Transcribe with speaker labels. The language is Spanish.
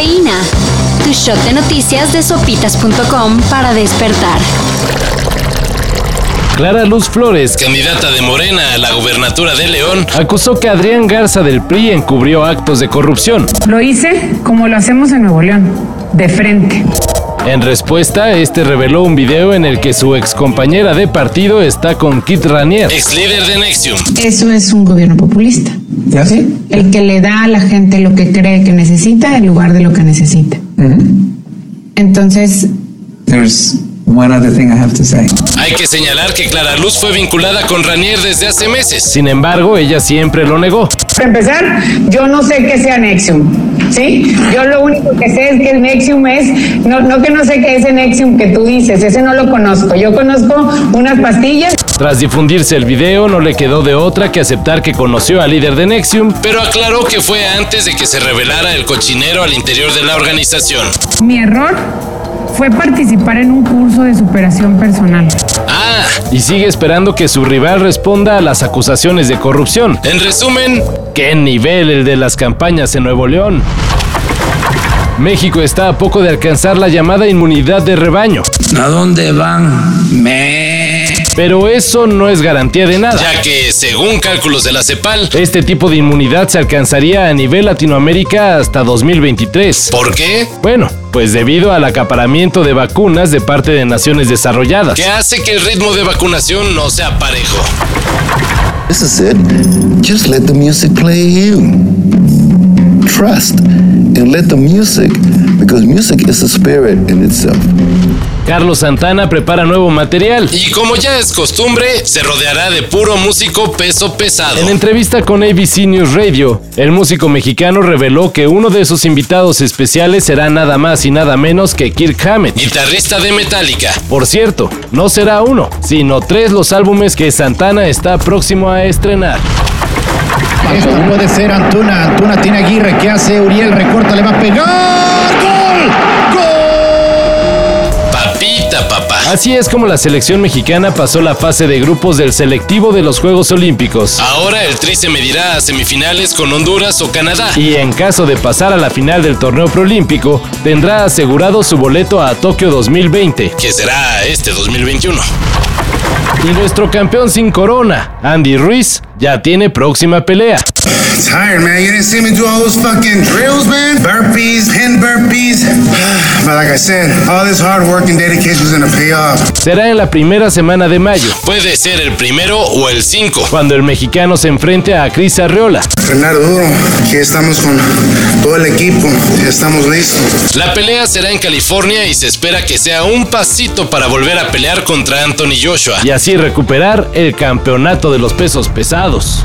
Speaker 1: Cafeína. Tu shot de noticias de sopitas.com para despertar.
Speaker 2: Clara Luz Flores,
Speaker 3: candidata de Morena a la gubernatura de León,
Speaker 2: acusó que Adrián Garza del PRI encubrió actos de corrupción.
Speaker 4: Lo hice como lo hacemos en Nuevo León, de frente.
Speaker 2: En respuesta, este reveló un video en el que su excompañera de partido está con Kit Ranier,
Speaker 3: ex líder de Nexium.
Speaker 4: Eso es un gobierno populista.
Speaker 5: ¿Ya sí?
Speaker 4: El que le da a la gente lo que cree que necesita en lugar de lo que necesita. Entonces,
Speaker 5: There's one other thing I have to say.
Speaker 3: Hay que señalar que Clara Luz fue vinculada con Ranier desde hace meses.
Speaker 2: sin embargo, ella siempre lo negó.
Speaker 4: para empezar, yo no sé qué sea Nexium. ¿Sí? Yo lo único que sé es que el Nexium es, no, no que no sé qué es el Nexium que tú dices, ese no lo conozco. Yo conozco unas pastillas
Speaker 2: Tras difundirse el video, no le quedó de otra que aceptar que conoció al líder de Nexium,
Speaker 3: Pero aclaró que fue antes de que se revelara el cochinero al interior de la organización.
Speaker 4: Mi error fue participar en un curso de superación personal.
Speaker 3: Ah,
Speaker 2: y sigue esperando que su rival responda a las acusaciones de corrupción.
Speaker 3: en resumen,
Speaker 2: ¡Qué nivel el de las campañas en Nuevo León! México está a poco de alcanzar la llamada inmunidad de rebaño,
Speaker 5: ¿A dónde van? Me.
Speaker 2: pero eso no es garantía de nada.
Speaker 3: ya que según cálculos de la CEPAL,
Speaker 2: Este tipo de inmunidad se alcanzaría a nivel Latinoamérica hasta 2023.
Speaker 3: ¿por qué?
Speaker 2: Bueno, pues debido al acaparamiento de vacunas de parte de naciones desarrolladas.
Speaker 3: Que hace que el ritmo de vacunación no sea parejo.
Speaker 6: This is it. Just let the music play you. Trust and let the music, because music is a spirit in itself.
Speaker 2: Carlos Santana prepara nuevo material.
Speaker 3: Y como ya es costumbre, se rodeará de puro músico peso pesado.
Speaker 2: En entrevista con ABC News Radio, el músico mexicano reveló que uno de sus invitados especiales será nada más y nada menos que Kirk Hammett.
Speaker 3: Guitarrista de Metallica.
Speaker 2: Por cierto, no será uno, sino tres los álbumes que Santana está próximo a estrenar.
Speaker 7: Esto puede ser Antuna. Antuna tiene Aguirre. ¿Qué hace? Uriel recorta, le va a pegar.
Speaker 2: Así es como la selección mexicana pasó la fase de grupos del selectivo de los Juegos Olímpicos.
Speaker 3: Ahora el Tri se medirá a semifinales con Honduras o Canadá.
Speaker 2: Y en caso de pasar a la final del torneo preolímpico, tendrá asegurado su boleto a Tokio 2020.
Speaker 3: que será este 2021.
Speaker 2: Y nuestro campeón sin corona, Andy Ruiz, ya tiene próxima pelea.
Speaker 8: Tired, man. You didn't see me do all those fucking drills, man. Burpees, pin burpees. But like I said, all this hard work and dedication is gonna pay off.
Speaker 2: Será en la primera semana de mayo,
Speaker 3: Puede ser el primero o el 5.
Speaker 2: cuando el mexicano se enfrente a Cris Arreola.
Speaker 8: Entrenar duro. Aquí estamos con todo el equipo. Ya estamos listos.
Speaker 3: La pelea será en California y se espera que sea un pasito para volver a pelear contra Anthony Joshua.
Speaker 2: y así recuperar el campeonato de los pesos pesados.